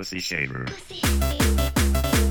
Pussy shaver. Pussy shaver.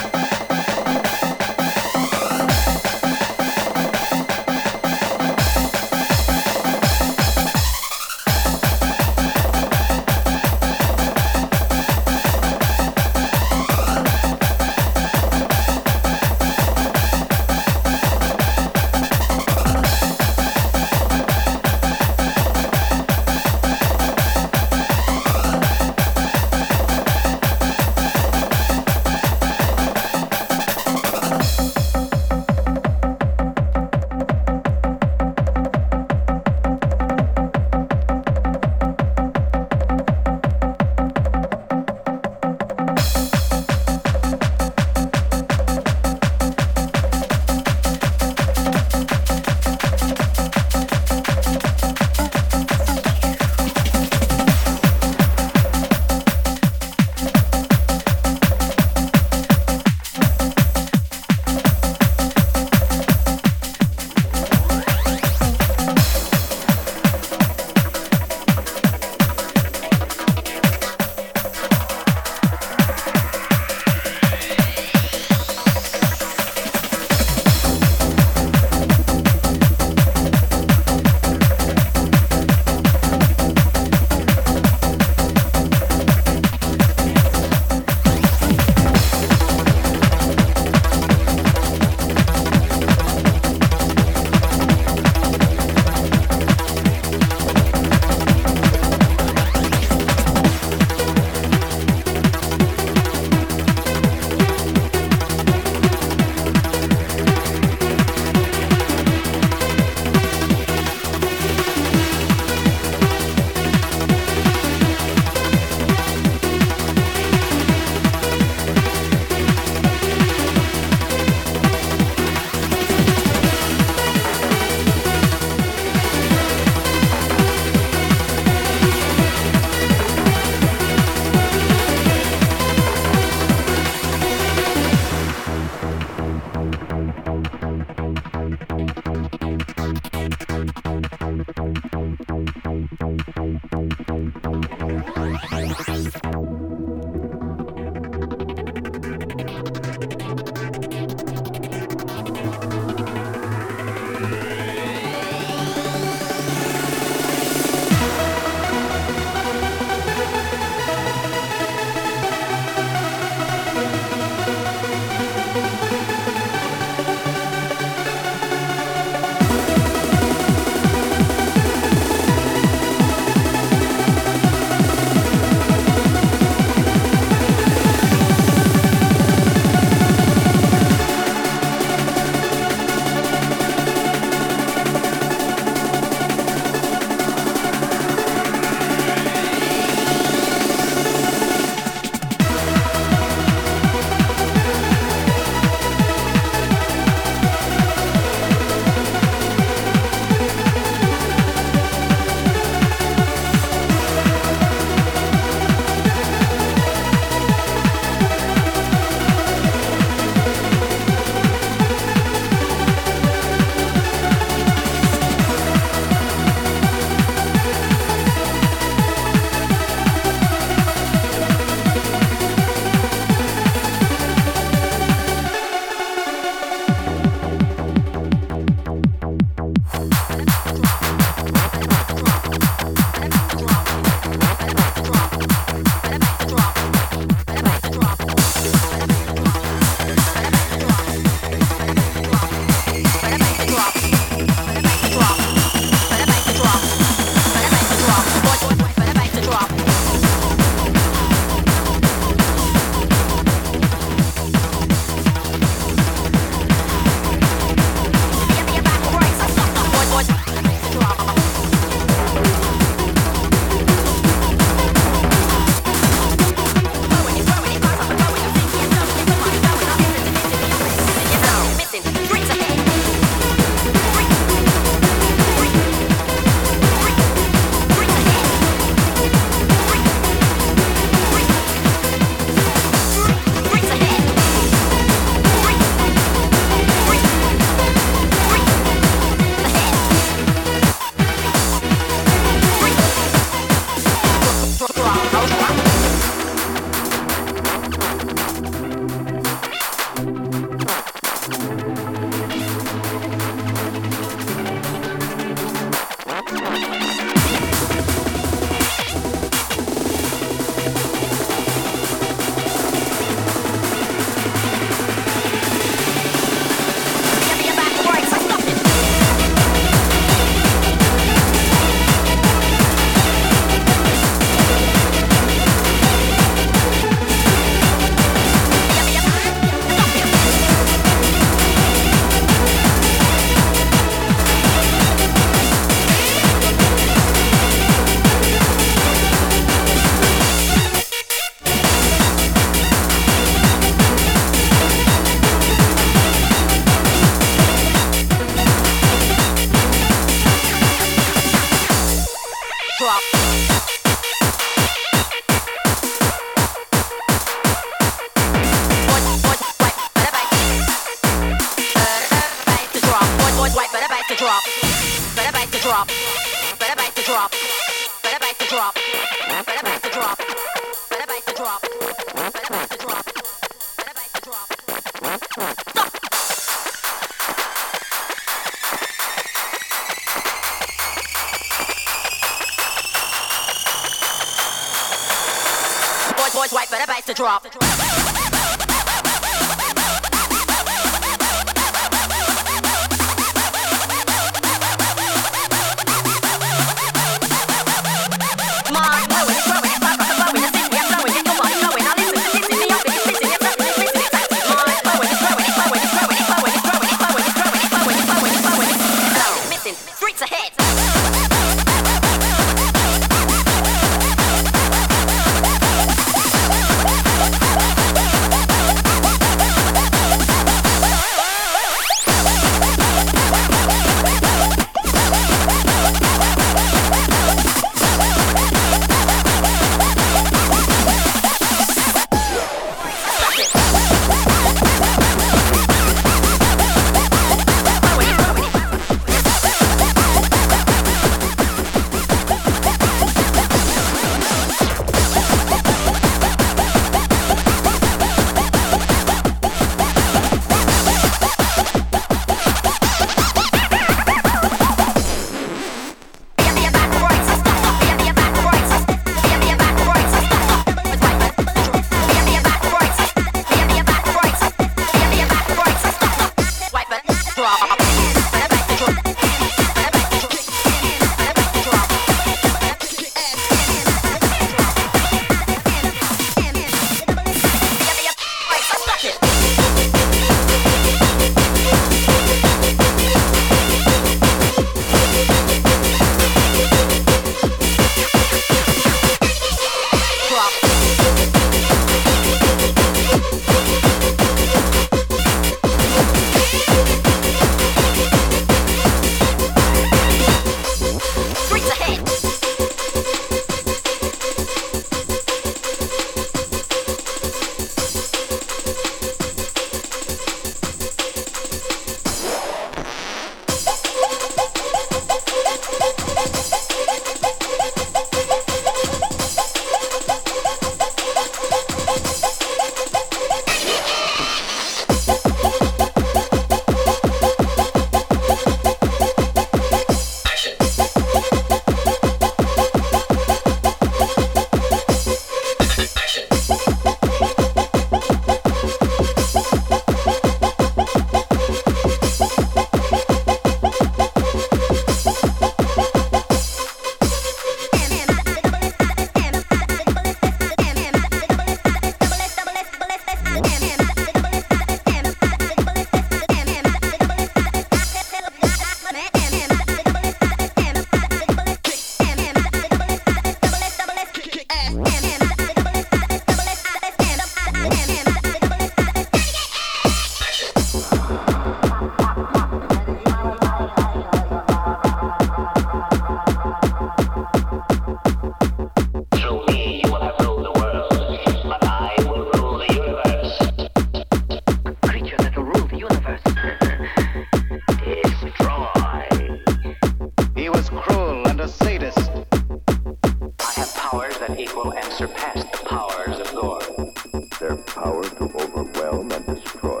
To overwhelm and destroy.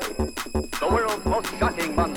The world's most shocking monster.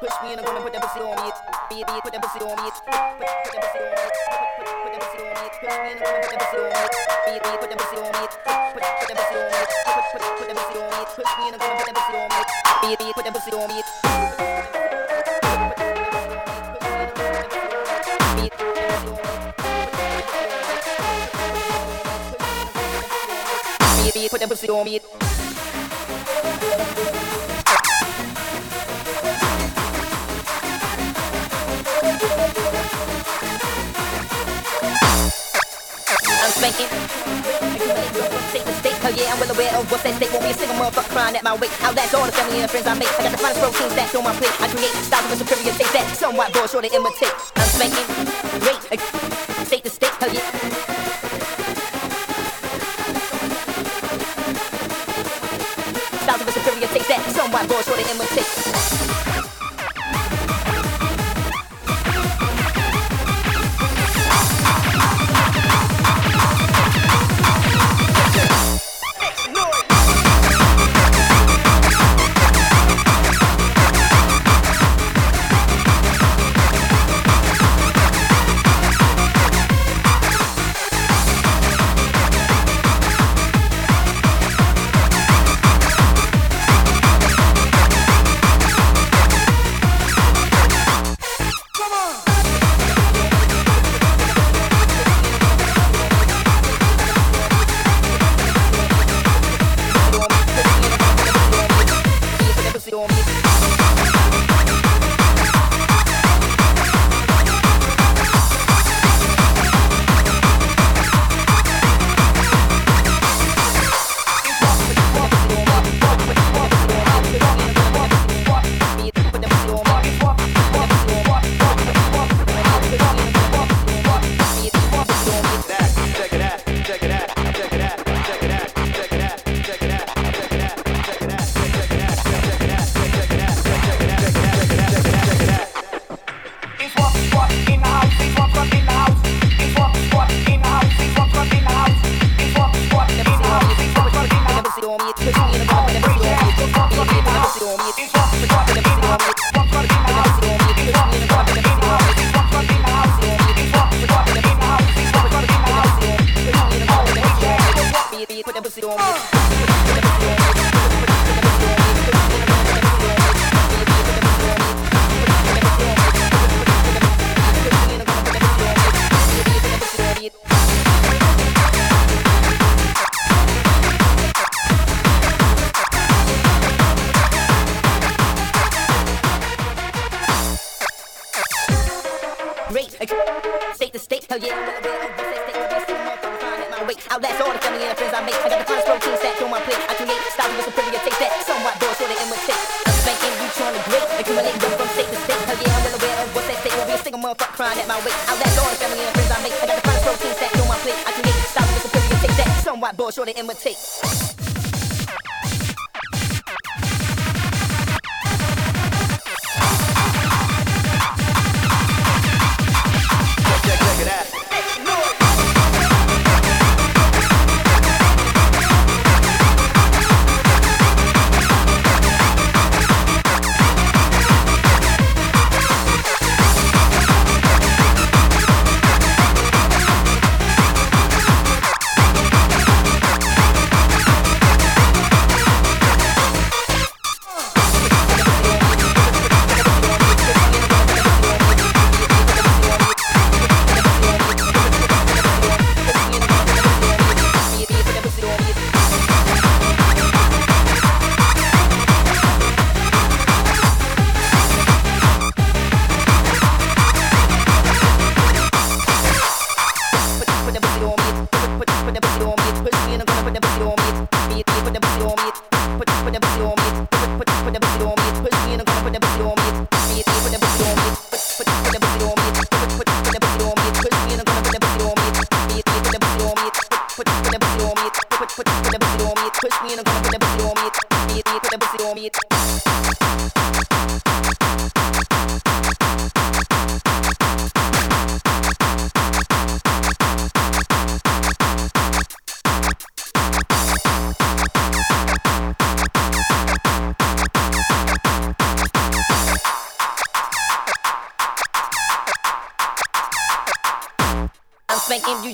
Push me and I'm gonna put that pussy on me. Be, be, put that pussy on me. Put, put, put that pussy on me. Put, put, put that pussy on me. Push me and I'm gonna put that pussy on me. Be, be, put that pussy on me. Put, put, put that pussy on me. Put, put, put that pussy on me. Push me and I'm gonna put that pussy on me. Be, be, put that pussy on me. Put that pussy on me. Spanking. Take the oh, state, hell yeah, I'm well aware of what's at stake. Won't be a single motherfucker crying at my weight. Outlast all the family and friends I make. I got the finest protein stacked on my plate. I create styles of a superior taste that some white boy sure to imitate. I'm spanking. Wait, uh, state to state, hell yeah. Styles of a superior taste that some white boy sure to imitate.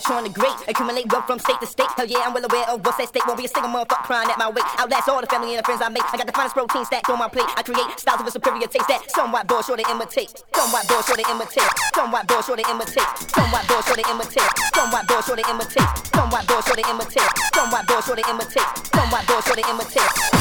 Trying to great, accumulate wealth from state to state. Hell yeah, I'm well aware of what's at stake. Won't be a single motherfucker crying at my weight. Outlast all the family and the friends I make. I got the finest protein stacked on my plate. I create styles of a superior taste that somewhat bored, sure to imitate. Somewhat bored, sure to imitate. Somewhat bored, sure to imitate. Somewhat bored, sure to imitate. Somewhat bored, sure to imitate. Somewhat bored, sure to imitate. Somewhat bored, sure to imitate. Somewhat bored, sure to imitate.